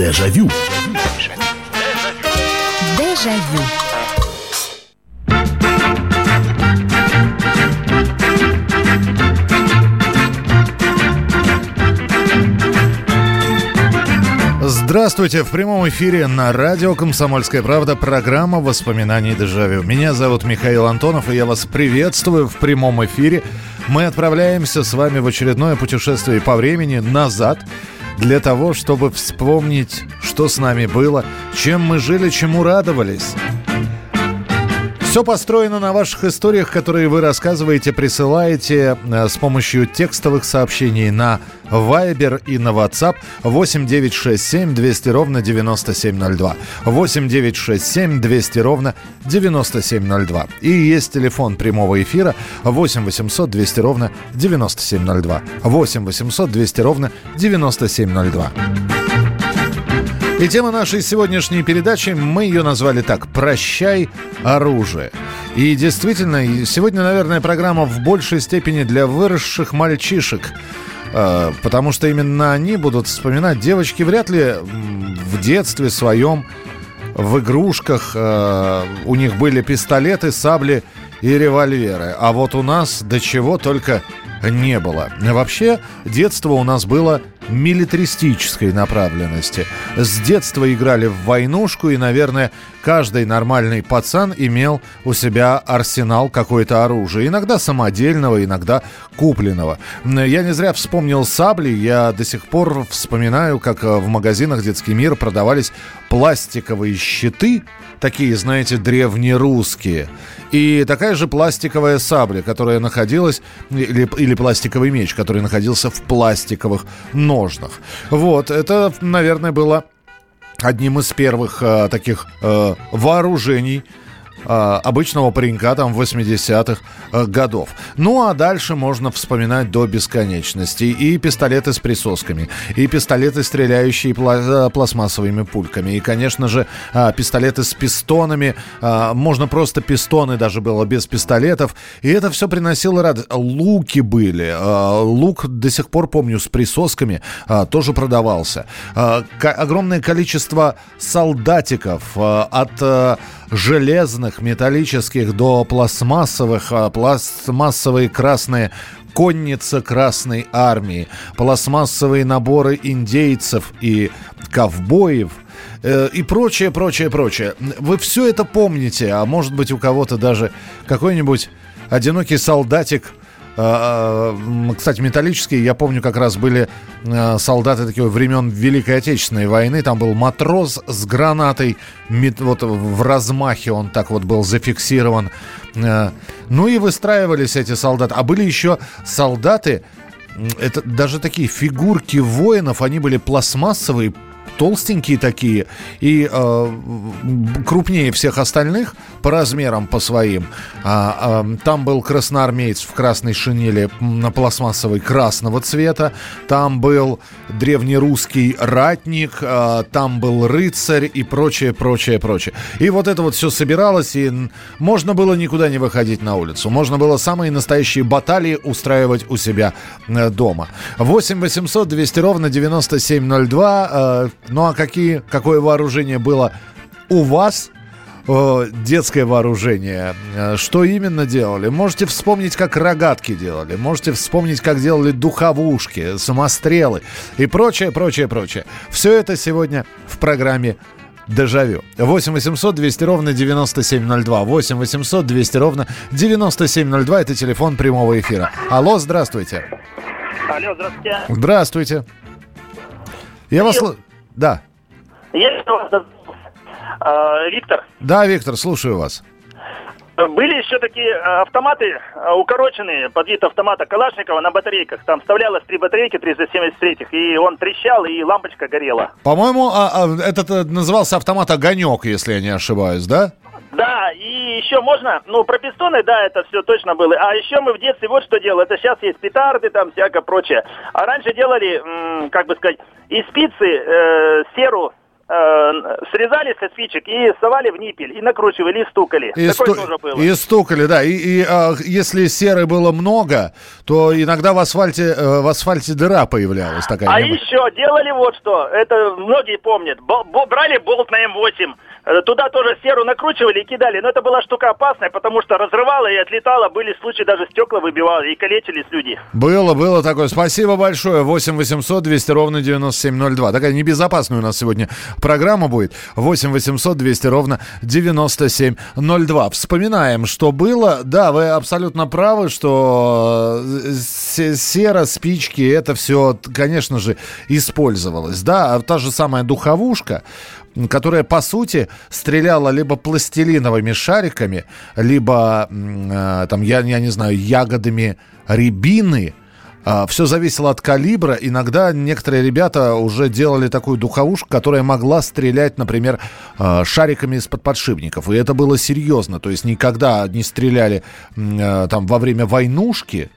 Дежавю. Дежавю. Здравствуйте! В прямом эфире на радио «Комсомольская правда» программа «Воспоминаний дежавю». Меня зовут Михаил Антонов, и я вас приветствую в прямом эфире. Мы отправляемся с вами в очередное путешествие по времени назад для того, чтобы вспомнить, что с нами было, чем мы жили, чему радовались. Все построено на ваших историях, которые вы рассказываете, присылаете э, с помощью текстовых сообщений на Viber и на WhatsApp 8 967 200 ровно 9702. 8 967 200 ровно 9702. И есть телефон прямого эфира 8 800 200 ровно 9702. 8 800 200 ровно 9702. И тема нашей сегодняшней передачи, мы ее назвали так «Прощай оружие». И действительно, сегодня, наверное, программа в большей степени для выросших мальчишек. Э, потому что именно они будут вспоминать. Девочки вряд ли в детстве своем, в игрушках э, у них были пистолеты, сабли и револьверы. А вот у нас до чего только не было. Вообще, детство у нас было милитаристической направленности. С детства играли в войнушку, и, наверное, каждый нормальный пацан имел у себя арсенал какое-то оружие. Иногда самодельного, иногда купленного. Я не зря вспомнил сабли. Я до сих пор вспоминаю, как в магазинах «Детский мир» продавались пластиковые щиты, такие, знаете, древнерусские. И такая же пластиковая сабля, которая находилась, или, или пластиковый меч, который находился в пластиковых ножнах. Вот, это, наверное, было одним из первых э, таких э, вооружений обычного паренька там 80-х э, годов. Ну а дальше можно вспоминать до бесконечности. И пистолеты с присосками, и пистолеты, стреляющие э, пластмассовыми пульками, и, конечно же, э, пистолеты с пистонами. Э, можно просто пистоны даже было без пистолетов. И это все приносило радость. Луки были. Э, лук до сих пор, помню, с присосками э, тоже продавался. Э, огромное количество солдатиков э, от... Железных, металлических до пластмассовых, а пластмассовые красные конница Красной Армии, пластмассовые наборы индейцев и ковбоев э, – и прочее, прочее, прочее. Вы все это помните, а может быть у кого-то даже какой-нибудь одинокий солдатик кстати, металлические, я помню, как раз были а, солдаты такие времен Великой Отечественной войны. Там был матрос с гранатой, вот в размахе он так вот был зафиксирован. Ну и выстраивались эти солдаты. А были еще солдаты, это даже такие фигурки воинов, они были пластмассовые, толстенькие такие и э, крупнее всех остальных по размерам по своим. А, а, там был красноармеец в красной шинели на пластмассовой красного цвета. Там был древнерусский ратник, а, там был рыцарь и прочее, прочее, прочее. И вот это вот все собиралось, и можно было никуда не выходить на улицу. Можно было самые настоящие баталии устраивать у себя э, дома. 8 800 200 ровно 9702. Ну а какие, какое вооружение было у вас? детское вооружение. Э, что именно делали? Можете вспомнить, как рогатки делали. Можете вспомнить, как делали духовушки, самострелы и прочее, прочее, прочее. Все это сегодня в программе Дежавю. 8 800 200 ровно 9702. 8 800 200 ровно 9702. Это телефон прямого эфира. Алло, здравствуйте. Алло, здравствуйте. Здравствуйте. Я вас... Да. Есть у вас Виктор? Да, Виктор, слушаю вас. Были еще такие автоматы укороченные под вид автомата Калашникова на батарейках. Там вставлялось три батарейки 373 и он трещал, и лампочка горела. По-моему, а, а, этот э, назывался автомат «Огонек», если я не ошибаюсь, да? Да, и еще можно, ну, про пистоны, да, это все точно было. А еще мы в детстве вот что делали. Это сейчас есть петарды, там, всякое прочее. А раньше делали, как бы сказать, из спицы э, серу срезали со спичек и совали в ниппель, и накручивали, и стукали. И, сту... тоже было. и стукали, да. И, и а, если серы было много, то иногда в асфальте, э, в асфальте дыра появлялась такая. А еще делали вот что, это многие помнят, брали болт на М8, Э, туда тоже серу накручивали и кидали. Но это была штука опасная, потому что разрывала и отлетала. Были случаи, даже стекла выбивали и калечились люди. Было, было такое. Спасибо большое. 8 800 200 ровно 9702. Такая небезопасная у нас сегодня программа будет. 8 800 200 ровно 9702. Вспоминаем, что было. Да, вы абсолютно правы, что э, сера, спички, это все, конечно же, использовалось. Да, а та же самая духовушка, которая, по сути, стреляла либо пластилиновыми шариками, либо, э, там, я, я не знаю, ягодами рябины. Э, все зависело от калибра. Иногда некоторые ребята уже делали такую духовушку, которая могла стрелять, например, э, шариками из-под подшипников. И это было серьезно. То есть никогда не стреляли э, там во время войнушки,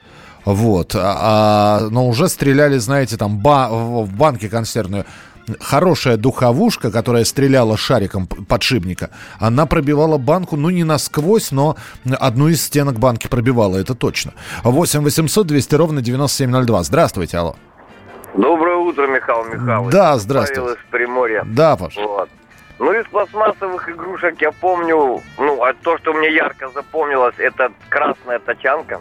вот, а, а но уже стреляли, знаете, там ба в банке консервную хорошая духовушка, которая стреляла шариком подшипника, она пробивала банку, ну, не насквозь, но одну из стенок банки пробивала, это точно. 8 800 200 ровно 9702. Здравствуйте, алло. Доброе утро, Михаил Михайлович. Да, здравствуйте. Павел из Приморья. Да, Паш. Вот. Ну, из пластмассовых игрушек я помню, ну, а то, что мне ярко запомнилось, это красная тачанка.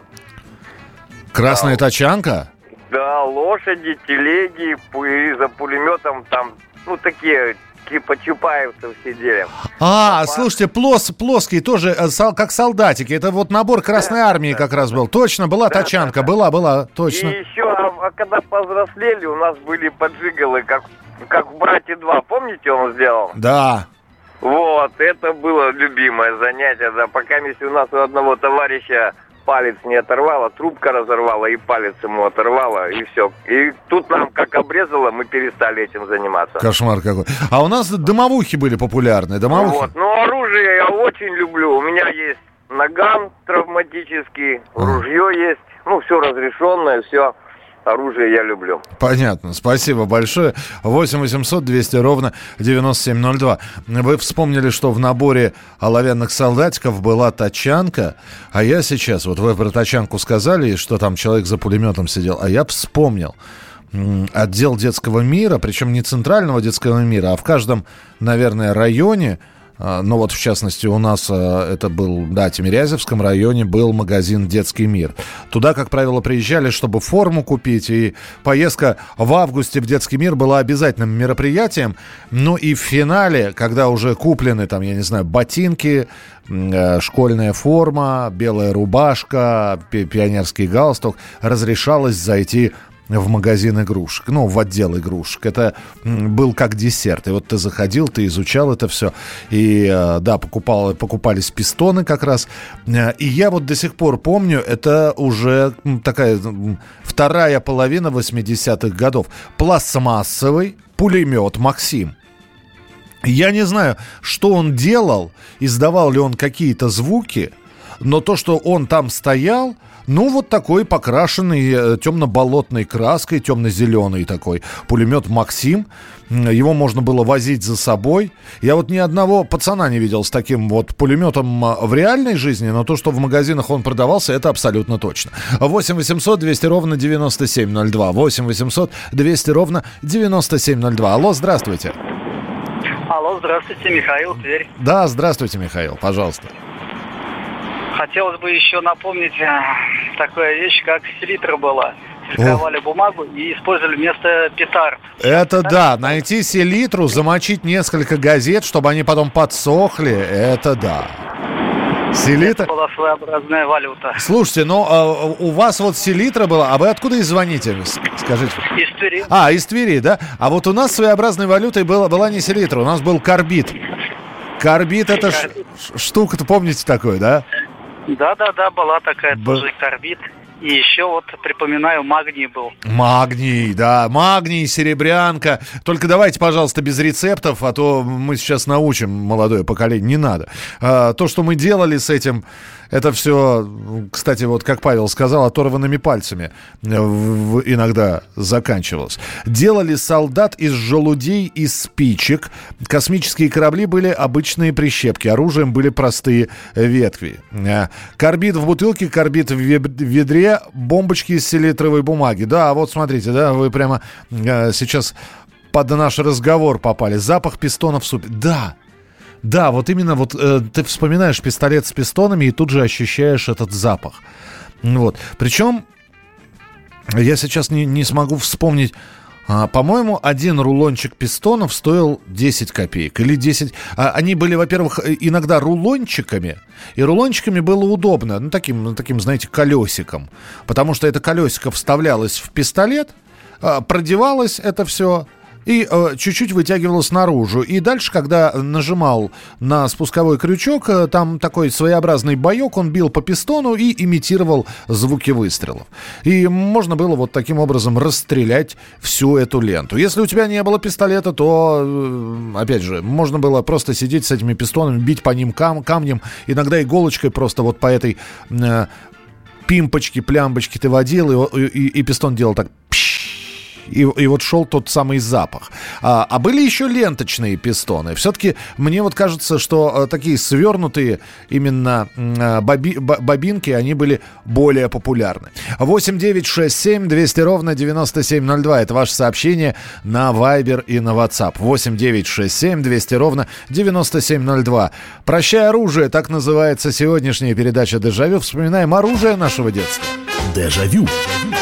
Красная да. тачанка? Да, лошади, телеги, и за пулеметом там, ну, такие типа чупаевцев сидели. А, Папа. слушайте, плос, плоские тоже, э, как солдатики. Это вот набор Красной да, Армии да, как раз был. Точно, была да, тачанка, да, да. была, была, точно. И еще, а, а когда повзрослели, у нас были поджигалы, как, как в «Брате 2». Помните, он сделал? Да. Вот, это было любимое занятие, да. Пока у нас у одного товарища палец не оторвала, трубка разорвала и палец ему оторвала, и все. И тут нам как обрезало, мы перестали этим заниматься. Кошмар какой. А у нас дымовухи были популярны, дымовухи. Вот, ну оружие я очень люблю. У меня есть наган травматический, ружье есть, ну все разрешенное, все оружие я люблю. Понятно. Спасибо большое. 8 800 200 ровно 9702. Вы вспомнили, что в наборе оловянных солдатиков была тачанка, а я сейчас, вот вы про тачанку сказали, что там человек за пулеметом сидел, а я вспомнил отдел детского мира, причем не центрального детского мира, а в каждом, наверное, районе – а, ну вот, в частности, у нас а, это был, да, Тимирязевском районе был магазин «Детский мир». Туда, как правило, приезжали, чтобы форму купить, и поездка в августе в «Детский мир» была обязательным мероприятием. Ну и в финале, когда уже куплены, там, я не знаю, ботинки, э, школьная форма, белая рубашка, пионерский галстук, разрешалось зайти в магазин игрушек, ну, в отдел игрушек. Это был как десерт. И вот ты заходил, ты изучал это все. И, э, да, покупал, покупались пистоны как раз. Э, и я вот до сих пор помню, это уже такая вторая половина 80-х годов. Пластмассовый пулемет «Максим». Я не знаю, что он делал, издавал ли он какие-то звуки, но то, что он там стоял, ну, вот такой покрашенный э, темно-болотной краской, темно-зеленый такой пулемет «Максим». Его можно было возить за собой. Я вот ни одного пацана не видел с таким вот пулеметом а, в реальной жизни, но то, что в магазинах он продавался, это абсолютно точно. 8 800 200 ровно 9702. 8 800 200 ровно 9702. Алло, здравствуйте. Алло, здравствуйте, Михаил, Тверь. Да, здравствуйте, Михаил, пожалуйста. Хотелось бы еще напомнить э, такая вещь, как селитра была. Фильтровали бумагу и использовали вместо петард. Это да, найти селитру, замочить несколько газет, чтобы они потом подсохли, это да. Селитра? Это была своеобразная валюта. Слушайте, ну а, у вас вот селитра была, а вы откуда и звоните, скажите? Из Твери. А, из Твери, да? А вот у нас своеобразной валютой была, была не селитра, у нас был карбид. Карбид это штука-то, помните такое, да? Да-да-да, была такая Б... тоже карбид. И еще вот, припоминаю, магний был. Магний, да, магний, серебрянка. Только давайте, пожалуйста, без рецептов, а то мы сейчас научим молодое поколение. Не надо. А, то, что мы делали с этим, это все, кстати, вот как Павел сказал, оторванными пальцами э, иногда заканчивалось. Делали солдат из желудей и спичек. Космические корабли были обычные прищепки. Оружием были простые ветви. Э, карбид в бутылке, карбид в ведре, бомбочки из селитровой бумаги. Да, вот смотрите, да, вы прямо э, сейчас под наш разговор попали. Запах пистона в супе. Да, да, вот именно вот э, ты вспоминаешь пистолет с пистонами и тут же ощущаешь этот запах. Вот. Причем я сейчас не, не смогу вспомнить. А, по-моему, один рулончик пистонов стоил 10 копеек или 10. А, они были, во-первых, э, иногда рулончиками, и рулончиками было удобно, ну таким, ну, таким, знаете, колесиком, потому что это колесико вставлялось в пистолет, а, продевалось это все, и э, чуть-чуть вытягивалось наружу. И дальше, когда нажимал на спусковой крючок, э, там такой своеобразный боек, он бил по пистону и имитировал звуки выстрелов. И можно было вот таким образом расстрелять всю эту ленту. Если у тебя не было пистолета, то, э, опять же, можно было просто сидеть с этими пистонами, бить по ним кам камнем, иногда иголочкой просто вот по этой э, пимпочке, плямбочке ты водил, и, и, и пистон делал так и, и вот шел тот самый запах. А, а были еще ленточные пистоны. Все-таки мне вот кажется, что а, такие свернутые именно а, боби, бобинки, они были более популярны. 8 9 6 7 200 ровно 9702. Это ваше сообщение на Viber и на WhatsApp. 8 9 6 7 200 ровно 9702. «Прощай оружие» — так называется сегодняшняя передача «Дежавю». Вспоминаем оружие нашего детства. Дежавю. Дежавю.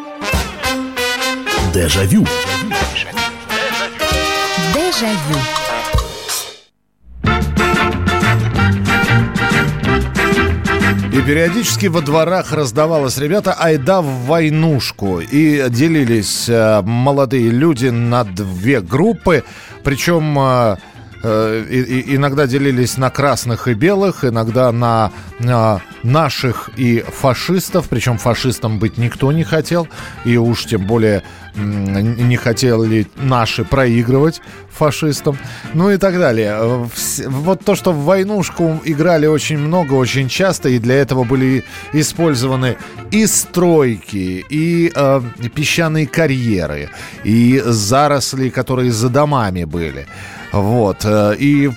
Дежавю. Дежавю. И периодически во дворах раздавалось, ребята, айда в войнушку. И делились э, молодые люди на две группы. Причем э, э, и, иногда делились на красных и белых, иногда на, на наших и фашистов. Причем фашистом быть никто не хотел. И уж тем более не хотели наши проигрывать фашистам, ну и так далее. Вот то, что в войнушку играли очень много, очень часто, и для этого были использованы и стройки, и э, песчаные карьеры, и заросли, которые за домами были. Вот. Э, и,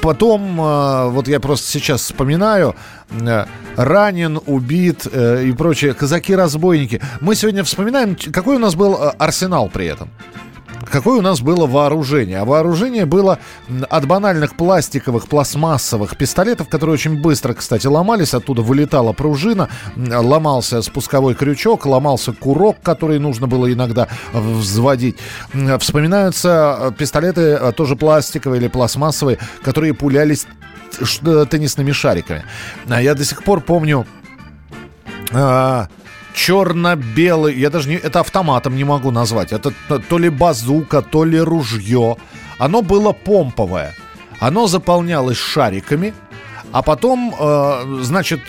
потом, э, вот я просто сейчас вспоминаю, э, ранен, убит и прочее, казаки-разбойники. Мы сегодня вспоминаем, какой у нас был арсенал при этом какое у нас было вооружение. А вооружение было от банальных пластиковых, пластмассовых пистолетов, которые очень быстро, кстати, ломались. Оттуда вылетала пружина, ломался спусковой крючок, ломался курок, который нужно было иногда взводить. Вспоминаются э, пистолеты э, тоже пластиковые или пластмассовые, которые пулялись теннисными шариками. А я до сих пор помню... А, черно-белый, я даже не, это автоматом не могу назвать, это то ли базука, то ли ружье. Оно было помповое. Оно заполнялось шариками, а потом, э, значит,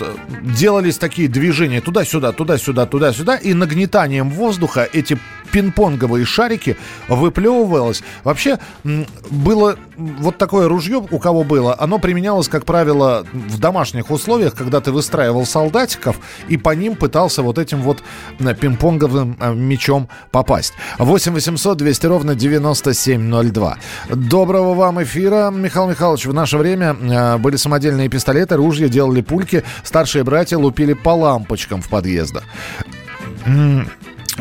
делались такие движения туда-сюда, туда-сюда, туда-сюда, и нагнетанием воздуха эти пинг-понговые шарики выплевывалось. Вообще было вот такое ружье, у кого было, оно применялось, как правило, в домашних условиях, когда ты выстраивал солдатиков и по ним пытался вот этим вот пинг-понговым э, мечом попасть. 8 800 200 ровно 9702. Доброго вам эфира, Михаил Михайлович. В наше время э, были самодельные пистолеты, ружья, делали пульки. Старшие братья лупили по лампочкам в подъездах.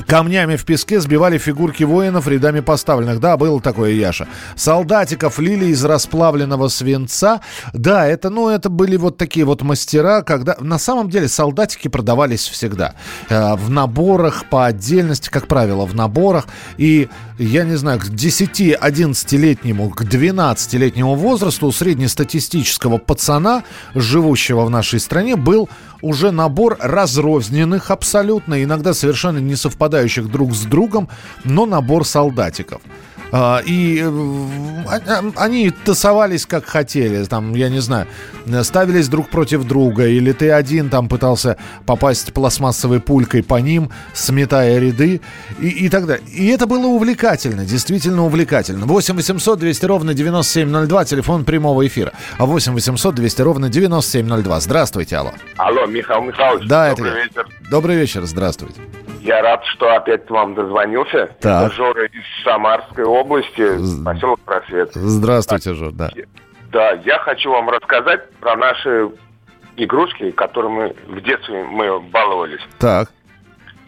Камнями в песке сбивали фигурки воинов рядами поставленных. Да, было такое, Яша. Солдатиков лили из расплавленного свинца. Да, это, ну, это были вот такие вот мастера, когда... На самом деле солдатики продавались всегда. Э, в наборах, по отдельности, как правило, в наборах. И, я не знаю, к 10-11-летнему, к 12-летнему возрасту у среднестатистического пацана, живущего в нашей стране, был уже набор разрозненных абсолютно, иногда совершенно не совпадающих друг с другом, но набор солдатиков. А, и э, а, а, они тасовались как хотели, там, я не знаю, ставились друг против друга, или ты один там пытался попасть пластмассовой пулькой по ним, сметая ряды и, и так далее. И это было увлекательно, действительно увлекательно. 8 800 200 ровно 9702, телефон прямого эфира. А 8 800 200 ровно 9702. Здравствуйте, алло. Алло, Михаил Михайлович. Да, добрый это вечер. Добрый вечер, здравствуйте. Я рад, что опять к вам дозвонился. Так. Это Жора из Самарской области, поселок Просвет. Здравствуйте, Жор, да. Да, я хочу вам рассказать про наши игрушки, которыми в детстве мы баловались. Так.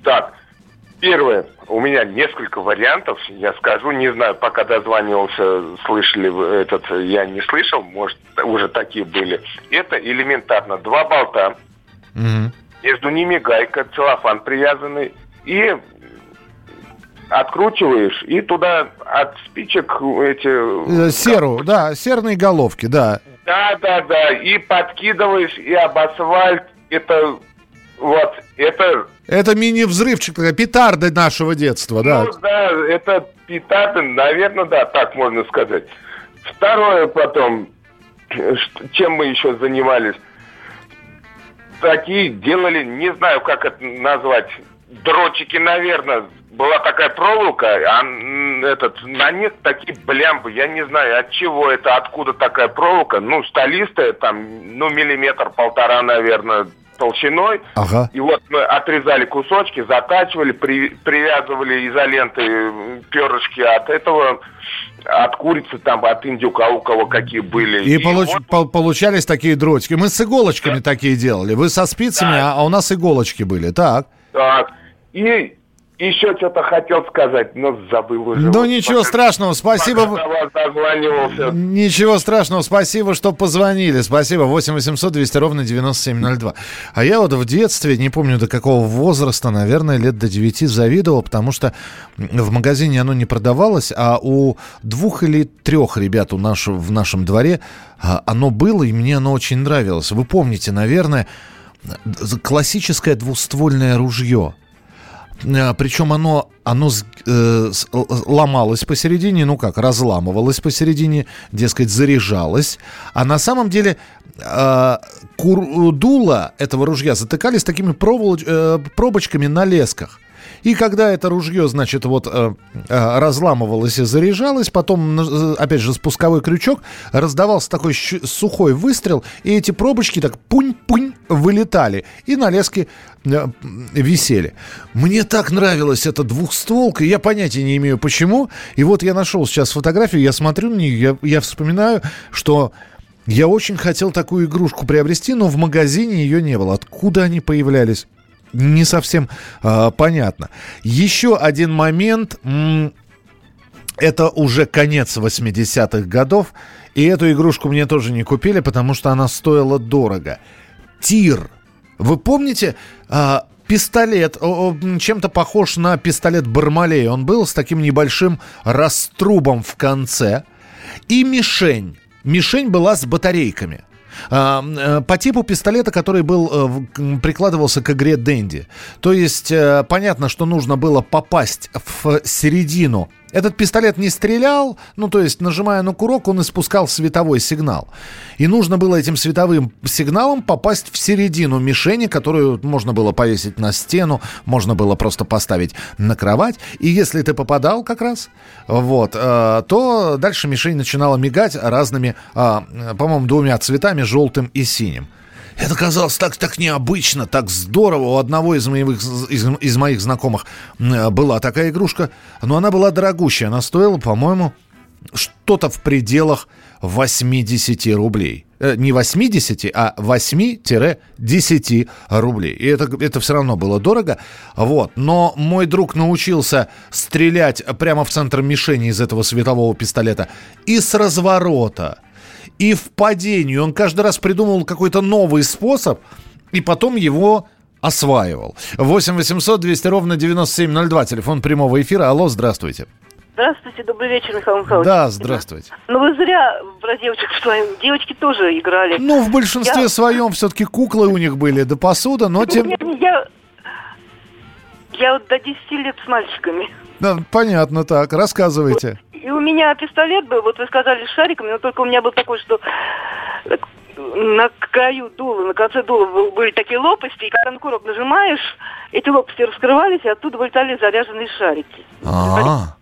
Так, первое, у меня несколько вариантов, я скажу, не знаю, пока дозванивался, слышали вы этот, я не слышал, может, уже такие были. Это элементарно два болта, Мгм. между ними гайка, целлофан привязанный, и откручиваешь, и туда от спичек эти... Э, Серу, да, серные головки, да. Да, да, да, и подкидываешь, и об асфальт, это вот, это... Это мини-взрывчик, такая петарда нашего детства, да. Ну да, это петарды, наверное, да, так можно сказать. Второе потом, чем мы еще занимались, такие делали, не знаю, как это назвать, дротики, наверное. Была такая проволока, а этот, на них такие блямбы, я не знаю, от чего это, откуда такая проволока, ну, столистая, там, ну, миллиметр-полтора, наверное, толщиной. Ага. И вот мы отрезали кусочки, затачивали, при- привязывали изолентой перышки от этого, от курицы, там, от индюка, у кого какие были. И, получ- вот пол- получались такие дротики. Мы с иголочками такие делали. Вы со спицами, Да. а у нас иголочки были. Так. так. И еще что-то хотел сказать, но забыл уже. Ну, Вот ничего пока- страшного. Спасибо. Ничего страшного, спасибо, что позвонили. Спасибо. 8 800 200 ровно 9702. А я вот в детстве, не помню до какого возраста, наверное, лет до 9 завидовал, потому что в магазине оно не продавалось, а у двух или трех ребят у наш, в нашем дворе а, оно было, и мне оно очень нравилось. Вы помните, наверное, классическое двуствольное ружье. А, Причем оно, оно э, ломалось посередине, ну как, разламывалось посередине, дескать, заряжалось. А на самом деле э, кур- дула этого ружья затыкались такими проволоч- э, пробочками на лесках. И когда это ружье, значит, вот э, э, разламывалось и заряжалось, потом, э, опять же, спусковой крючок, раздавался такой сухой выстрел, и эти пробочки так пунь-пунь вылетали, и на леске висели. Мне так нравилась эта двухстволка, я понятия не имею почему. И вот я нашел сейчас фотографию, я смотрю на нее, я, я вспоминаю, что я очень хотел такую игрушку приобрести, но в магазине ее не было. Откуда они появлялись? Не совсем а, понятно. Еще один момент. это уже конец 80-х годов. И эту игрушку мне тоже не купили, потому что она стоила дорого. Тир. Вы помните а, пистолет? чем-то похож на пистолет Бармалей. Он был с таким небольшим раструбом в конце. И мишень. Мишень была с батарейками. А, э, по типу пистолета, который был э, прикладывался к игре Дэнди. То есть э, понятно, что нужно было попасть в середину. Этот пистолет не стрелял, ну то есть нажимая на курок, он испускал световой сигнал. И нужно было этим световым сигналом попасть в середину мишени, которую можно было повесить на стену, можно было просто поставить на кровать. И если ты попадал как раз, вот, э, то дальше мишень начинала мигать разными, э, по-моему, двумя цветами, желтым и синим. Это казалось так, так необычно, так здорово. У одного из моих, из, из моих знакомых была такая игрушка, но она была дорогущая. Она стоила, по-моему, что-то в пределах 80 рублей. Э, не 80, а 8-10 рублей. И это, это все равно было дорого. Вот. Но мой друг научился стрелять прямо в центр мишени из этого светового пистолета и с разворота, и в падении. Он каждый раз придумывал какой-то новый способ, и потом его осваивал. 8 800 200 ровно 9702, телефон прямого эфира. Алло, здравствуйте. Здравствуйте, добрый вечер, Михаил Михайлович. Да, здравствуйте. Ну вы зря про девочек своим. Девочки тоже играли. Ну, в большинстве я... своем все-таки куклы у них были, да посуда, но тем... Нет, я... Я вот до 10 лет с мальчиками. Да, понятно, так, рассказывайте. И у меня пистолет был, вот вы сказали, с шариками, но только у меня был такой, что на краю дула, на конце дула были такие лопасти, и когда на курок нажимаешь, эти лопасти раскрывались, и оттуда вылетали заряженные шарики. А.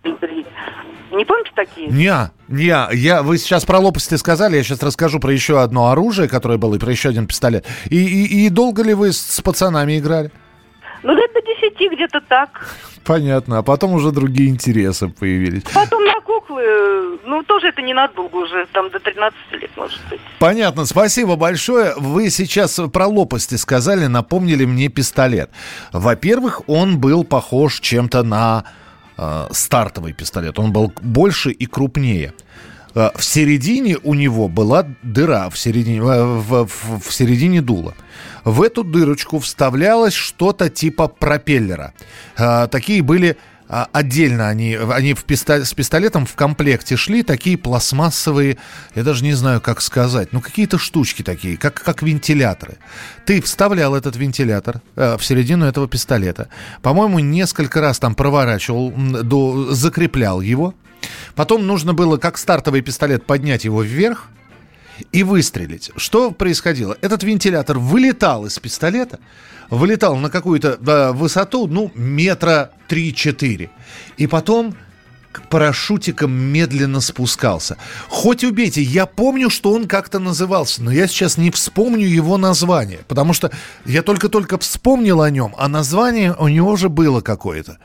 Не помните такие? Не, не, я, вы сейчас про лопасти сказали, я сейчас расскажу про еще одно оружие, которое было, и про еще один пистолет. И, и, и долго ли вы с пацанами играли? Ну, лет до десяти где-то так. Понятно, а потом уже другие интересы появились. Потом на куклы, ну, тоже это ненадолго уже, там до 13 лет, может быть. Понятно, спасибо большое. Вы сейчас про лопасти сказали, напомнили мне пистолет. Во-первых, он был похож чем-то на э, стартовый пистолет. Он был больше и крупнее. Э, в середине у него была дыра, в середине, э, в, в, в середине дула. В эту дырочку вставлялось что-то типа пропеллера. Э, такие были отдельно они, они в пистолет, с пистолетом в комплекте шли, такие пластмассовые, я даже не знаю, как сказать, ну какие-то штучки такие, как, как вентиляторы. Ты вставлял этот вентилятор э, в середину этого пистолета, по-моему, несколько раз там проворачивал, до, закреплял его, Потом нужно было, как стартовый пистолет, поднять его вверх и выстрелить. Что происходило? Этот вентилятор вылетал из пистолета, вылетал на какую-то э, высоту, ну, метра 3-4. И потом к парашютикам медленно спускался. Хоть убейте, я помню, что он как-то назывался, но я сейчас не вспомню его название, потому что я только-только вспомнил о нем, а название у него уже было какое-то.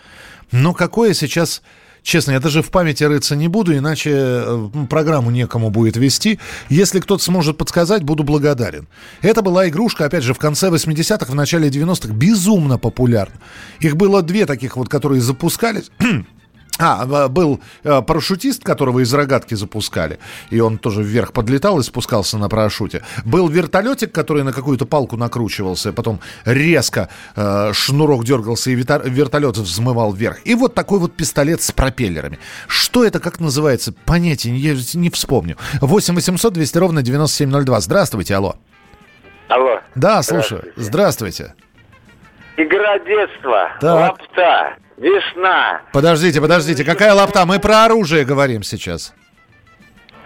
Но какое сейчас Честно, я даже в памяти рыться не буду, иначе э, программу некому будет вести. Если кто-то сможет подсказать, буду благодарен. Это была игрушка, опять же, в конце 80-х, в начале 90-х, безумно популярна. Их было две таких вот, которые запускались. А, был э, парашютист, которого из рогатки запускали, и он тоже вверх подлетал и спускался на парашюте. Был вертолетик, который на какую-то палку накручивался, потом резко э, шнурок дергался, и вертолет взмывал вверх. И вот такой вот пистолет с пропеллерами. Что это, как называется, понятия я не вспомню. 8 800 200 ровно 9702. Здравствуйте, алло. Алло. Да, слушаю. Здравствуйте. Игра детства. Так. Лапта. Весна. Подождите, подождите, какая лапта? Мы про оружие говорим сейчас.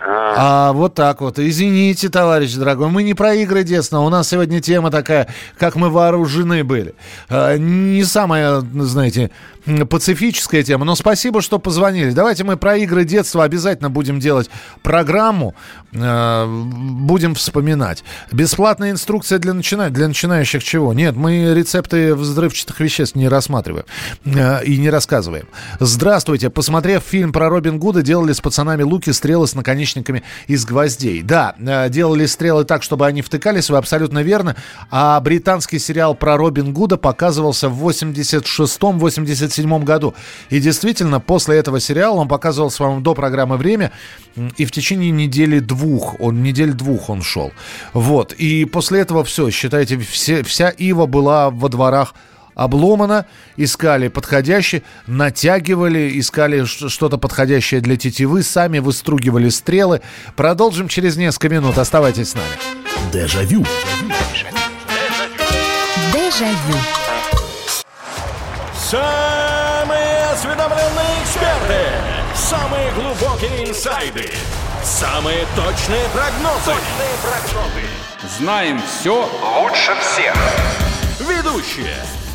А. а вот так вот. Извините, товарищ дорогой, мы не про игры детства. У нас сегодня тема такая, как мы вооружены были. А, не самая, знаете, пацифическая тема. Но спасибо, что позвонили. Давайте мы про игры детства обязательно будем делать программу. Э, будем вспоминать. Бесплатная инструкция для, начина... для начинающих чего? Нет, мы рецепты взрывчатых веществ не рассматриваем и не рассказываем. Здравствуйте. Посмотрев фильм про Робин Гуда, делали с пацанами луки, стрелы с наконечниками из гвоздей. Да, э, делали стрелы так, чтобы они втыкались, вы абсолютно верно. А британский сериал про Робин Гуда показывался в 86-87 1977 году. И действительно, после этого сериала он показывал с вами до программы «Время», и в течение недели двух, он недель двух он шел. Вот. И после этого все, считайте, все, вся Ива была во дворах обломана, искали подходящие, натягивали, искали что-то подходящее для тетивы, сами выстругивали стрелы. Продолжим через несколько минут. Оставайтесь с нами. Дежавю. Дежавю. Самые осведомленные эксперты. Самые глубокие инсайды. Самые точные прогнозы. Точные прогнозы. Знаем все лучше всех. Ведущие.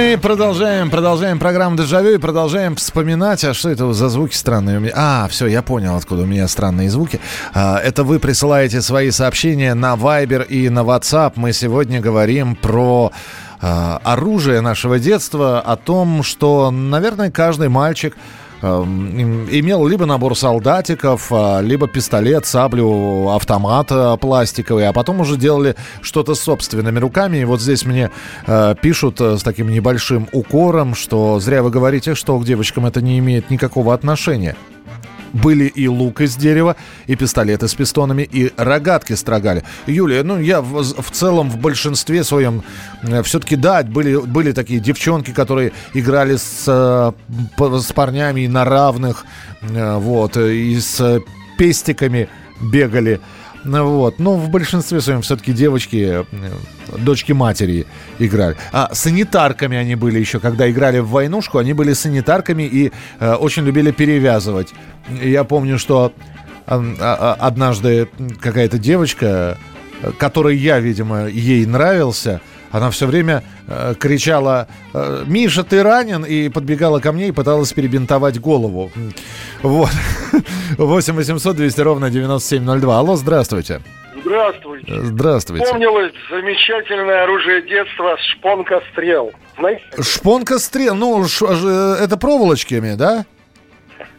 И продолжаем, продолжаем программу «Дежавю» и продолжаем вспоминать, а что это за звуки странные? А, все, я понял, откуда у меня странные звуки. А, это вы присылаете свои сообщения на Viber и на WhatsApp. Мы сегодня говорим про а, оружие нашего детства, о том, что, наверное, каждый мальчик имел либо набор солдатиков, а, либо пистолет, саблю, автомат э, пластиковый, а потом уже делали что-то собственными руками. И вот здесь мне э, пишут э, с таким небольшим укором, что зря вы говорите, что к девочкам это не имеет никакого отношения были и лук из дерева, и пистолеты с пистонами, и рогатки строгали. Юлия, ну я в, в целом в большинстве своем э, все-таки да, были, были такие девчонки, которые играли с, э, с парнями на равных, э, вот, и с пестиками бегали. Ну вот. Но в большинстве своем все-таки девочки, э, дочки матери играли. А санитарками они были еще, когда играли в войнушку, они были санитарками и э, очень любили перевязывать. Я помню, что э, э, однажды какая-то девочка, которой я, видимо, ей нравился, она все время э, кричала э, «Миша, ты ранен?» и подбегала ко мне и пыталась перебинтовать голову. Вот. 8 800 200 ровно 9702. Алло, здравствуйте. Здравствуйте. Здравствуйте. Вспомнилось замечательное оружие детства шпонка-стрел. Знаете? Шпонка-стрел, ну, ш, это проволочками, да?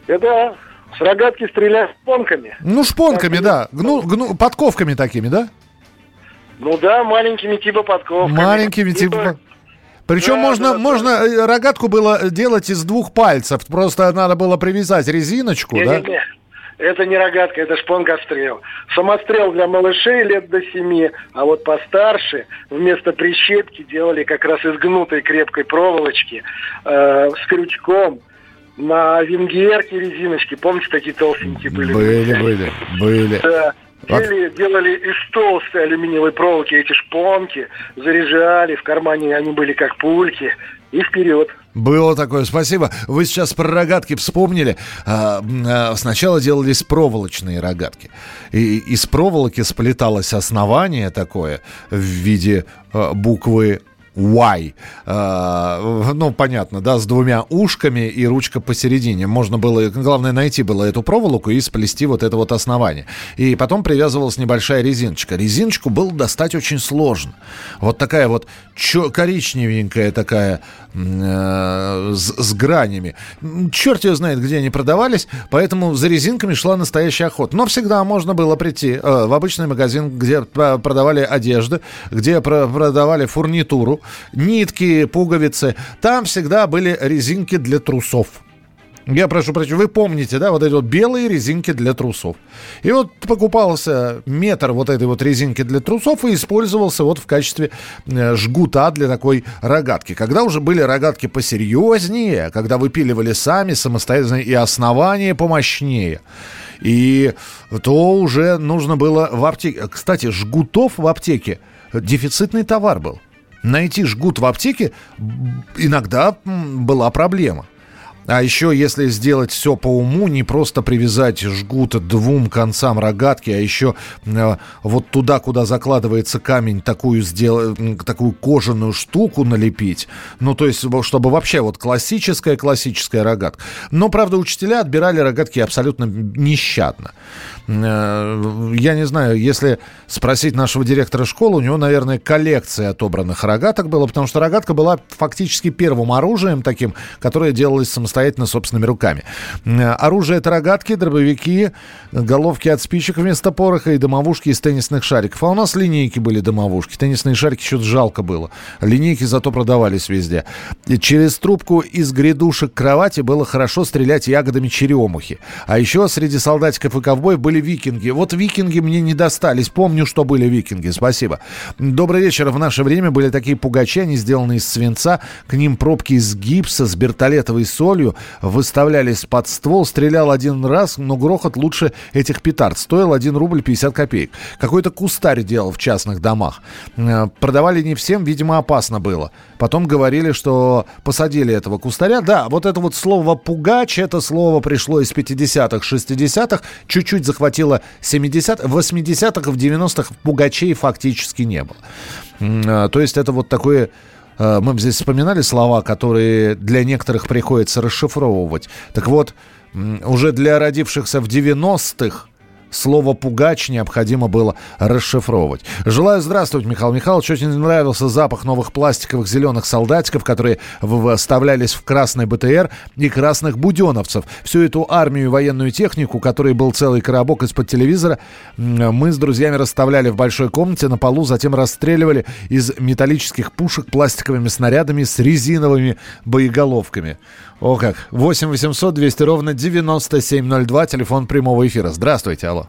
Это с рогатки стрелять шпонками. Ну, шпонками, так, да. Гну, гну, подковками такими, да? Ну да, маленькими типа подковками. Маленькими типа... Причем да, можно, да, можно да. Э, рогатку было делать из двух пальцев. Просто надо было привязать резиночку, не, да? Не, не. Это не рогатка, это шпонгострел. Самострел для малышей лет до семи, а вот постарше вместо прищепки делали как раз из гнутой крепкой проволочки э, с крючком на венгерке резиночки. Помните, такие толстенькие были? Были, были, были. Да. Делали, делали из толстой алюминиевой проволоки эти шпонки, заряжали, в кармане они были как пульки, и вперед. Было такое, спасибо. Вы сейчас про рогатки вспомнили. А, а, сначала делались проволочные рогатки. И из проволоки сплеталось основание такое в виде а, буквы Y. Uh, ну, понятно, да, с двумя ушками и ручка посередине. Можно было, главное, найти было эту проволоку и сплести вот это вот основание. И потом привязывалась небольшая резиночка. Резиночку было достать очень сложно. Вот такая вот коричневенькая такая э, с, с гранями. Черт ее знает, где они продавались, поэтому за резинками шла настоящая охота. Но всегда можно было прийти э, в обычный магазин, где продавали одежду, где про продавали фурнитуру, нитки, пуговицы. Там всегда были резинки для трусов. Я прошу прощения, вы помните, да, вот эти вот белые резинки для трусов. И вот покупался метр вот этой вот резинки для трусов и использовался вот в качестве э, жгута для такой рогатки. Когда уже были рогатки посерьезнее, когда выпиливали сами самостоятельно и основание помощнее, и то уже нужно было в аптеке... Кстати, жгутов в аптеке дефицитный товар был. Найти жгут в аптеке иногда была проблема. А еще, если сделать все по уму, не просто привязать жгут двум концам рогатки, а еще э, вот туда, куда закладывается камень, такую, сделать, такую кожаную штуку налепить. Ну, то есть, чтобы вообще вот классическая, классическая рогатка. Но, правда, учителя отбирали рогатки абсолютно нещадно. Э, я не знаю, если спросить нашего директора школы, у него, наверное, коллекция отобранных рогаток была, потому что рогатка была фактически первым оружием таким, которое делалось самостоятельно собственными руками. Э, оружие это рогатки, дробовики, головки от спичек вместо пороха и домовушки из теннисных шариков. А у нас линейки были домовушки. Теннисные шарики что-то жалко было. Линейки зато продавались везде. И через трубку из грядушек кровати было хорошо стрелять ягодами черемухи. А еще среди солдатиков и ковбоев были викинги. Вот викинги мне не достались. Помню, что были викинги. Спасибо. Добрый вечер. В наше время были такие пугачи, они сделаны из свинца. К ним пробки из гипса с бертолетовой солью солью, выставлялись под ствол, стрелял один раз, но грохот лучше этих петард. Стоил 1 рубль 50 копеек. Какой-то кустарь делал в частных домах. Э, продавали не всем, видимо, опасно было. Потом говорили, что посадили этого кустаря. Да, вот это вот слово «пугач», это слово пришло из 50-х, 60-х, чуть-чуть захватило 70-х, 80-х, в 90-х пугачей фактически не было. Э, то есть это вот такое э, мы здесь вспоминали слова, которые для некоторых приходится расшифровывать. Так вот, уже для родившихся в 90-х слово «пугач» необходимо было расшифровывать. Желаю здравствовать, Михаил Михайлович. Очень нравился запах новых пластиковых зеленых солдатиков, которые вставлялись в красный БТР и красных буденовцев. Всю эту армию и военную технику, которой был целый коробок из-под телевизора, мы с друзьями расставляли в большой комнате на полу, затем расстреливали из металлических пушек пластиковыми снарядами с резиновыми боеголовками. О как. 8 800 200 ровно 9702, телефон прямого эфира. Здравствуйте, алло.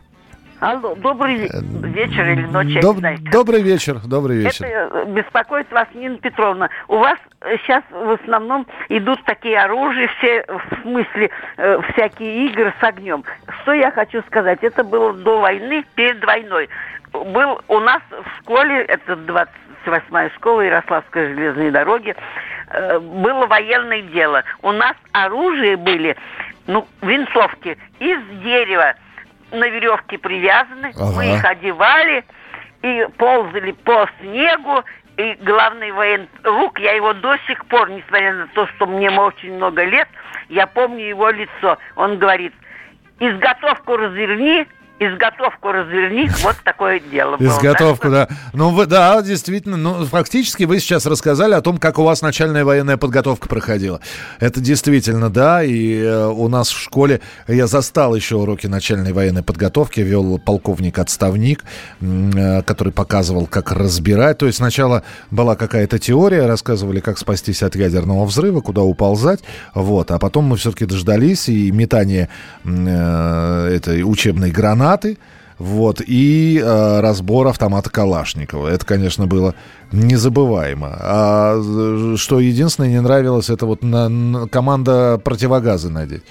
Алло, добрый Э, вечер или ночь, Доб- добрый вечер, добрый вечер. Это э, беспокоит вас Нина Петровна. У вас сейчас в основном идут такие оружия, все в смысле э, всякие игры с огнем. Что я хочу сказать? Это было до войны, перед войной. Был у нас в школе, это 28-я школа Ярославской железной дороги, э, было военное дело. У нас оружие были, ну, винтовки из дерева на веревке привязаны, Ага. мы их одевали и ползали по снегу, и главный военрук, я его до сих пор, несмотря на то, что мне очень много лет, я помню его лицо. Он говорит, изготовку разверни, изготовку разверни, вот такое дело было. Изготовку, да. Ну, вы, да, действительно, ну, фактически вы сейчас рассказали о том, как у вас начальная военная подготовка проходила. Это действительно, да, и э, у нас в школе я застал еще уроки начальной военной подготовки, вел полковник-отставник, э, который показывал, как разбирать. То есть сначала была какая-то теория, рассказывали, как спастись от ядерного взрыва, куда уползать, вот, а потом мы все-таки дождались, и метание э, этой учебной гранаты, вот, и э, разбор автомата Калашникова. Это, конечно, было незабываемо. А э, что единственное не нравилось, это вот на, на- команда противогазы надеть.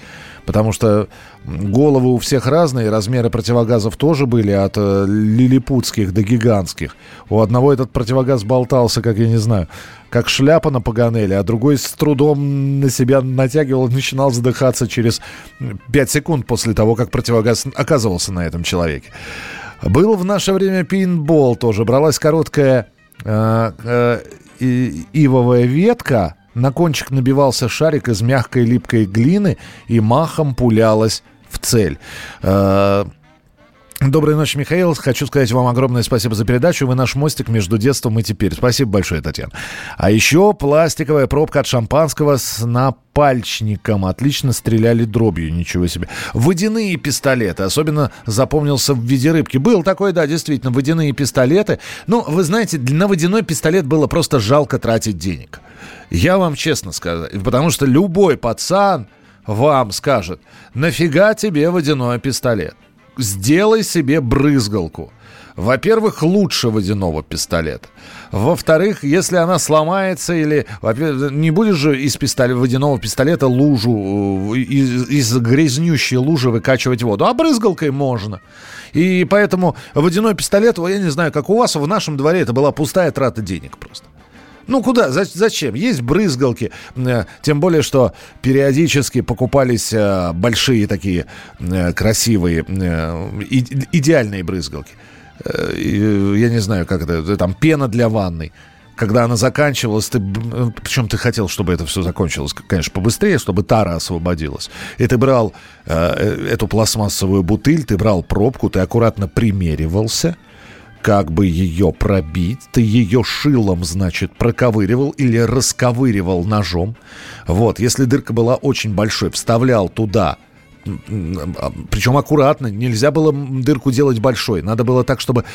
Потому что головы у всех разные, размеры противогазов тоже были от э, лилипутских до гигантских. У одного этот противогаз болтался, как я не знаю, как шляпа на паганели, а другой с трудом на себя натягивал начинал задыхаться через 5 секунд после того, как противогаз оказывался на этом человеке. Был в наше время пейнтбол тоже. Бралась короткая э, э, ивовая ветка, на кончик набивался шарик из мягкой липкой глины и махом пулялась в цель. Э, Доброй ночи, Михаил. Хочу сказать вам огромное спасибо за передачу. Вы наш мостик между детством и теперь. Спасибо большое, Татьяна. А еще пластиковая пробка от шампанского с напальчником. Отлично стреляли дробью, ничего себе. Водяные пистолеты. Особенно запомнился в виде рыбки. Был такой, да, действительно, водяные пистолеты. Ну, вы знаете, на водяной пистолет было просто жалко тратить денег. Я вам честно скажу. Потому что любой пацан вам скажет, нафига тебе водяной пистолет? сделай себе брызгалку. Во-первых, лучше водяного пистолета. Во-вторых, если она сломается или... Не будешь же из пистолета, водяного пистолета лужу, э, из, из грязнющей лужи выкачивать воду. А брызгалкой можно. И поэтому водяной пистолет, я не знаю, как у вас, в нашем дворе это была пустая трата денег просто. Ну куда? За- Зачем? Есть брызгалки. Э, Тем более, что периодически покупались э, большие такие э, красивые, идеальные брызгалки. Я не знаю, как это. Там пена для ванной. Когда она заканчивалась, ты, причем ты хотел, чтобы это все закончилось, конечно, побыстрее, чтобы тара освободилась. И ты брал э, эту пластмассовую бутыль, ты брал пробку, ты аккуратно примеривался, как бы ее пробить. Ты ее шилом, значит, проковыривал или расковыривал ножом. Вот, если дырка была очень большой, вставлял туда причем аккуратно, нельзя было дырку делать большой. Надо было так, чтобы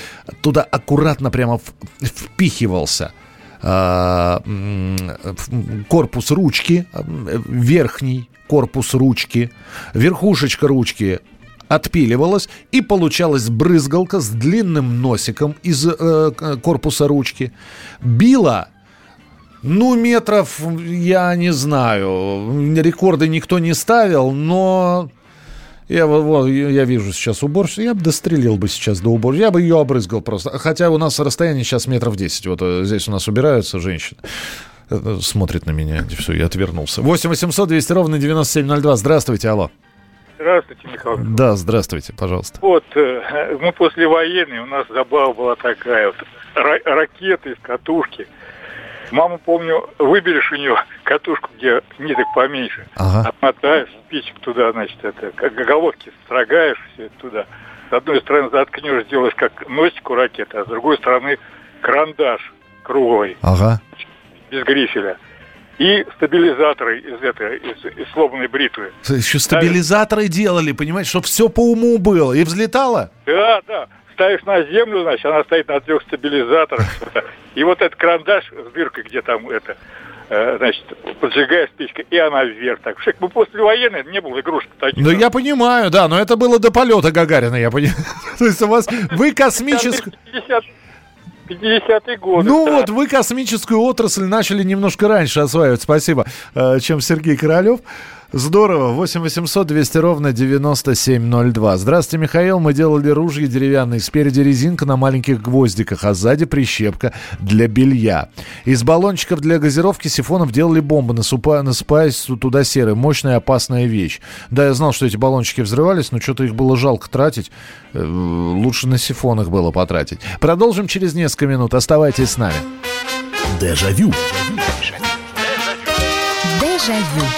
туда аккуратно прямо впихивался а, корпус ручки, а, верхний корпус ручки, верхушечка ручки отпиливалась, и получалась брызгалка с длинным носиком из э, корпуса ручки. Била Ну, метров, я не знаю. Рекорды никто не ставил, но я, вот, я вижу сейчас уборщицу, я бы дострелил бы сейчас до уборщицы, я бы ее обрызгал просто. Хотя у нас расстояние сейчас метров 10, вот э, здесь у нас убираются женщины. Э, смотрит на меня, все, я отвернулся. 8 800 200 ровно 9702, здравствуйте, алло. Здравствуйте, Михаил. Да, здравствуйте, пожалуйста. Вот, э, мы после военной, у нас забава была такая вот, ракеты из катушки – Маму, помню, выберешь у нее катушку, где ниток поменьше, ага. отмотаешь спичек туда, значит, это, как головки строгаешь все это туда. С одной стороны заткнешь, сделаешь как носик у ракеты, а с другой стороны карандаш круглый. Ага. Без грифеля. И стабилизаторы из этой, из, из сломанной бритвы. Еще стабилизаторы да. делали, понимаете, чтобы все по уму было. И взлетало? Да, да ставишь на землю, значит, она стоит на трех стабилизаторах. И вот этот карандаш с дыркой, где там это, э, значит, поджигая спичка, и она вверх. Так что мы после военной не было игрушек таких. Ну, я понимаю, да, но это было до полета Гагарина, я понимаю. То есть у вас, вы космическую... 50-е годы. Ну да. вот, вы космическую отрасль начали немножко раньше осваивать, спасибо, э, чем Сергей Королев. Здорово. 8 800 200 ровно 9702. Здравствуйте, Михаил. Мы делали ружья деревянные. Спереди резинка на маленьких гвоздиках, а сзади прищепка для белья. Из баллончиков для газировки сифонов делали бомбы, насыпая, насыпаясь туда серой. Мощная опасная вещь. Да, я знал, что эти баллончики взрывались, но что-то их было жалко тратить. Э, лучше на сифонах было потратить. Продолжим через несколько минут. Оставайтесь с нами. Дежавю. Дежавю.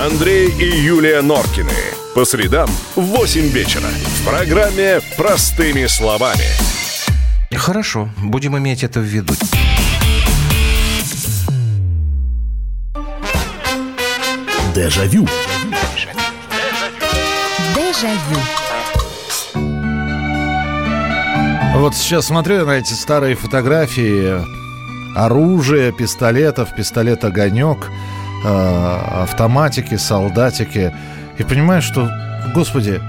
Андрей и Юлия Норкины. По средам в 8 вечера. В программе «Простыми словами». Хорошо, будем иметь это в виду. Дежавю. Дежавю. Вот сейчас смотрю на эти старые фотографии оружия, пистолетов, пистолет «Огонек». Э, автоматики, солдатики. И понимаешь, что, господи,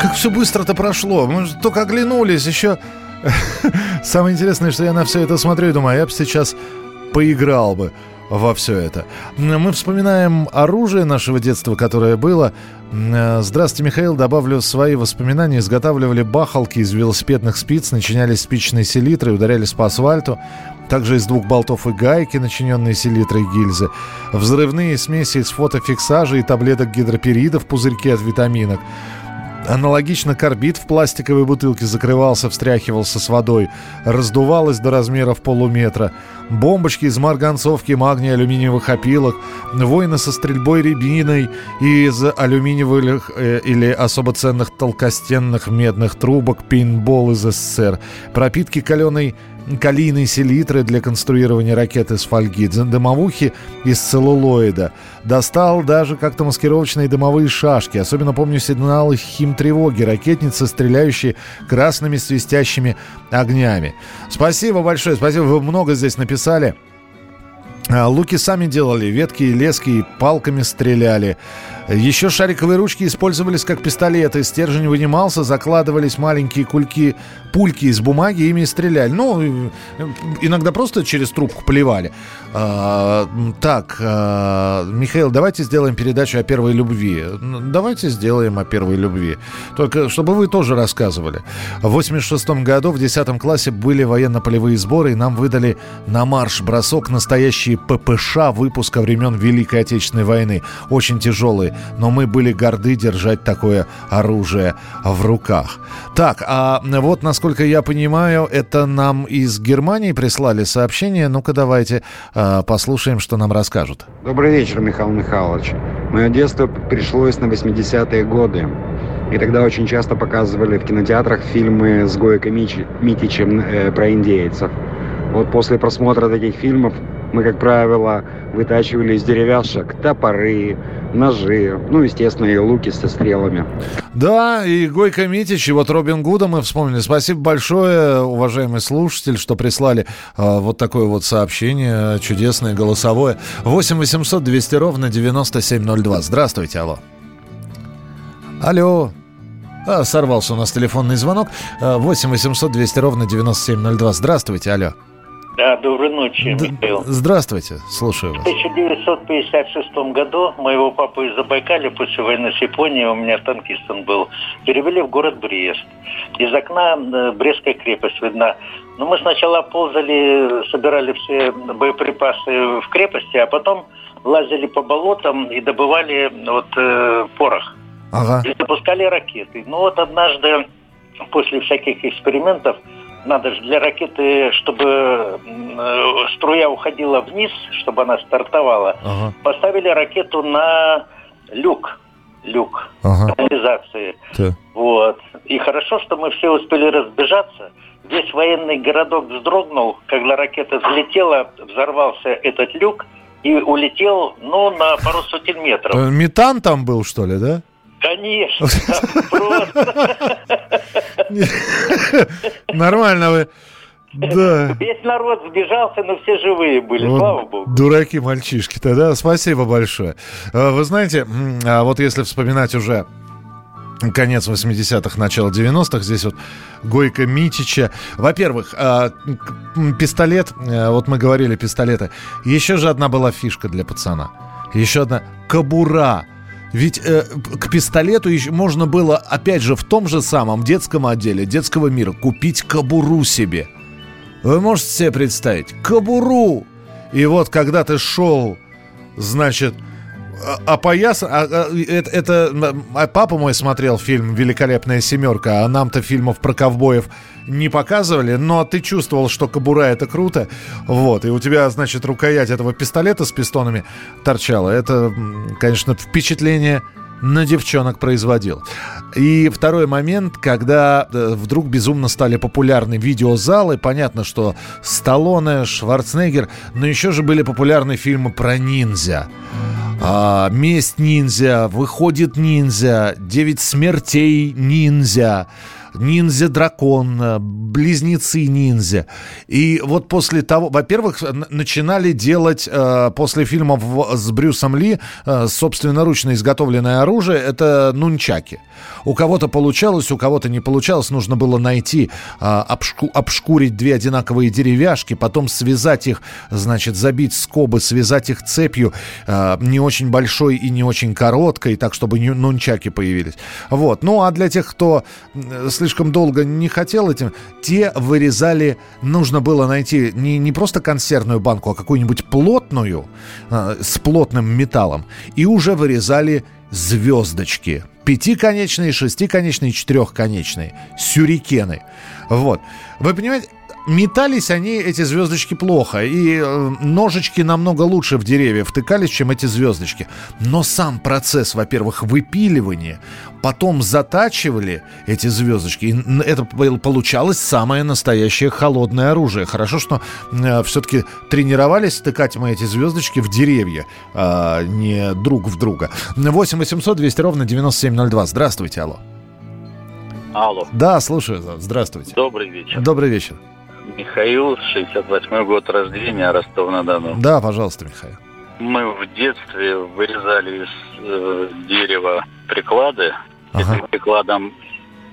как все быстро-то прошло. Мы только оглянулись, еще... Самое интересное, что я на все это смотрю и думаю, а я бы сейчас поиграл бы во все это. Мы вспоминаем оружие нашего детства, которое было. Э, здравствуйте, Михаил. Добавлю свои воспоминания. Изготавливали бахалки из велосипедных спиц, начиняли спичной селитрой, ударялись по асфальту также из двух болтов и гайки, начиненные селитрой гильзы, взрывные смеси из фотофиксажа и таблеток гидроперида в пузырьке от витаминок. Аналогично карбид в пластиковой бутылке закрывался, встряхивался с водой, раздувалось до размеров полуметра. Бомбочки из марганцовки, магния, алюминиевых опилок, войны со стрельбой рябиной из алюминиевых э, или особо ценных толкостенных медных трубок, пейнтбол из СССР, пропитки каленой калийной селитры для конструирования ракет из фольги, дымовухи из целлулоида. Достал даже как-то маскировочные дымовые шашки. Особенно помню сигналы химтревоги, ракетницы, стреляющие красными свистящими огнями. Спасибо большое, спасибо, вы много здесь написали. А, луки сами делали, ветки и лески, и палками стреляли. Еще шариковые ручки использовались как пистолеты. Стержень вынимался, закладывались маленькие кульки, пульки из бумаги, ими стреляли. Ну, иногда просто через трубку плевали. А, так, а, Михаил, давайте сделаем передачу о первой любви. Давайте сделаем о первой любви. Только чтобы вы тоже рассказывали. В 86 году в 10 классе были военно-полевые сборы, и нам выдали на марш-бросок настоящие ППШ выпуска времен Великой Отечественной войны. Очень тяжелые но мы были горды держать такое оружие в руках. Так, а вот, насколько я понимаю, это нам из Германии прислали сообщение. Ну-ка, давайте э, послушаем, что нам расскажут. Добрый вечер, Михаил Михайлович. Мое детство пришлось на 80-е годы. И тогда очень часто показывали в кинотеатрах фильмы с Гойко Митичем э, про индейцев. Вот после просмотра таких фильмов Мы, как правило, вытачивали из деревяшек топоры, ножи, ну, естественно, и луки со стрелами. Да, и Гойко Митич, и вот Робин Гуда мы вспомнили. Спасибо большое, уважаемый слушатель, что прислали э, вот такое вот сообщение чудесное, голосовое. 8 800 200 ровно 9702. Здравствуйте, алло. Алло. А, сорвался у нас телефонный звонок. 8 800 200 ровно 9702. Здравствуйте, алло. Да, доброй ночи, Д- Михаил. Здравствуйте, слушаю В вас. 1956 году моего папу из Забайкалья после войны с Японией, у меня танкист он был, перевели в город Брест. Из окна э, Брестская крепость видна. Но мы сначала ползали, собирали все боеприпасы в крепости, а потом лазили по болотам и добывали вот э, порох. Ага. И запускали ракеты. Ну вот однажды, после всяких экспериментов, надо же для ракеты, чтобы э, струя уходила вниз, чтобы она стартовала, Ага. поставили ракету на люк. Люк Ага. канализации. Да. Вот. И хорошо, что мы все успели разбежаться. Весь военный городок вздрогнул, когда ракета взлетела, взорвался этот люк и улетел, ну, на пару сотен метров. Э, Метан там был, что ли, да? Конечно, просто. Нормально вы. Да. Весь народ сбежался, но все живые были, Вот слава богу. Дураки мальчишки-то, да? Спасибо большое. Э, Вы знаете, а вот если вспоминать уже конец 80-х, начало 90-х, здесь вот Гойко Митича. Во-первых, м, пистолет, э, вот мы говорили пистолеты, еще же одна была фишка для пацана. Еще одна кобура. Ведь э, к пистолету еще можно было, опять же, в том же самом детском отделе детского мира купить кобуру себе. Вы можете себе представить? Кобуру! И вот когда ты шел, значит, а- опоясан... а- а, это, это, а папа мой смотрел фильм «Великолепная семерка», а нам-то фильмов про ковбоев не показывали, но ты чувствовал, что кобура это круто, вот, и у тебя, значит, рукоять этого пистолета с пистонами торчала. Это, конечно, впечатление на девчонок производил. И второй момент, когда э, вдруг безумно стали популярны видеозалы, понятно, что Сталлоне, Шварценеггер, но еще же были популярны фильмы про ниндзя. А, Месть ниндзя, Выходит ниндзя, Девять смертей ниндзя, Ниндзя-дракон, э, Близнецы ниндзя. И вот после того, во-первых, начинали делать э, после фильмов с Брюсом Ли э, собственноручно изготовленное оружие, это нунчаки. У кого-то получалось, у кого-то не получалось, нужно было найти, э, обшку- обшкурить две одинаковые деревяшки, потом связать их, значит, забить скобы, связать их цепью э, не очень большой и не очень короткой, так, чтобы нунчаки появились. Вот. Ну, а для тех, кто слишком долго не хотел этим, те вырезали, нужно было найти не, не просто консервную банку, а какую-нибудь плотную, э, с плотным металлом, и уже вырезали звездочки. Пятиконечные, шестиконечные, четырехконечные. Сюрикены. Вот. Вы понимаете, метались они, эти звездочки, плохо. И э, ножички намного лучше в деревья втыкались, чем эти звездочки. Но сам процесс, во-первых, выпиливания, потом затачивали эти звездочки. И это пол- получалось самое настоящее холодное оружие. Хорошо, что все-таки тренировались втыкать мы эти звездочки в деревья, а не друг в друга. 8 800 200 ровно 9702. Здравствуйте, алло. Алло. Да, слушаю. Здравствуйте. Добрый вечер. Добрый вечер. Михаил, 68 год рождения, Ростов-на-Дону. Да, пожалуйста, Михаил. Мы в детстве вырезали из э, дерева приклады. Этим прикладом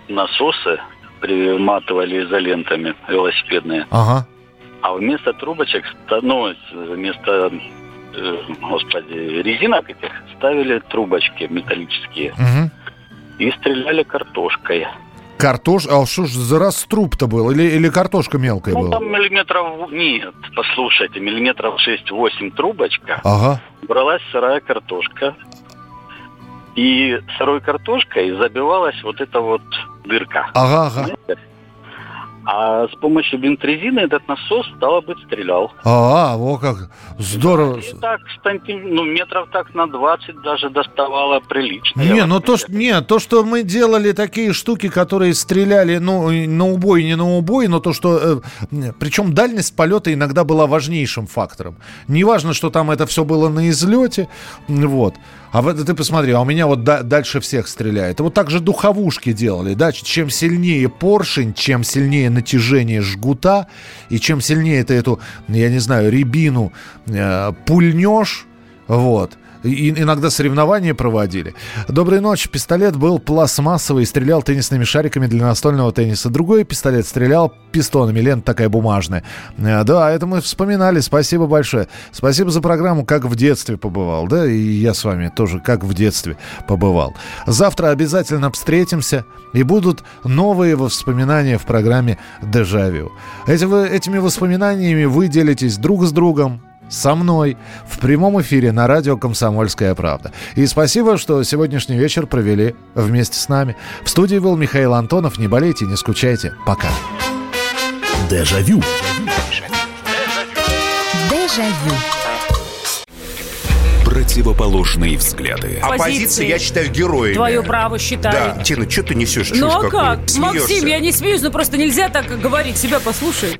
насосы приматывали изолентами велосипедные. Ага. А вместо трубочек, ну, вместо, э, господи, резинок этих ставили трубочки металлические. Мгм. И стреляли картошкой. Картош... А что ж за раструб-то был? Или, или картошка мелкая Ну, была? там миллиметров... Нет, послушайте, миллиметров 6-8 трубочка. Ага. Бралась сырая картошка. И сырой картошкой забивалась вот эта вот дырка. Ага, ага. Знаете? А с помощью бентрезины этот насос, стало быть, стрелял. А, во как. Здорово. И так, сантим... ну, метров так на 20 даже доставало прилично. Не, ну то, что, не, то, что мы делали такие штуки, которые стреляли, ну, на убой, не на убой, но то, что... Э, причем дальность полета иногда была важнейшим фактором. Неважно, что там это все было на излете, вот. А вот ты посмотри, а у меня вот да, дальше всех стреляет. Вот так же духовушки делали, да, чем сильнее поршень, чем сильнее натяжение жгута, и чем сильнее ты эту, я не знаю, рябину э, пульнешь, вот, и иногда соревнования проводили. Доброй ночи. Пистолет был пластмассовый, стрелял теннисными шариками для настольного тенниса. Другой пистолет стрелял пистонами, лента такая бумажная. Э, да, это мы вспоминали. Спасибо большое. Спасибо за программу «Как в детстве побывал». Да, и я с вами тоже «Как в детстве побывал». Завтра обязательно встретимся, и будут новые воспоминания в программе «Дежавю». Эти, этими воспоминаниями вы делитесь друг с другом, со мной в прямом эфире на радио «Комсомольская правда». И спасибо, что сегодняшний вечер провели вместе с нами. В студии был Михаил Антонов. Не болейте, не скучайте. Пока. Дежавю. Дежавю. Противоположные взгляды. Оппозиция, я считаю, героями. Твое право считаю. Да, Тина, что ты несешь? Ну а как? какую? Максим, Смеешься. я не смеюсь, но просто нельзя так говорить. Себя послушай.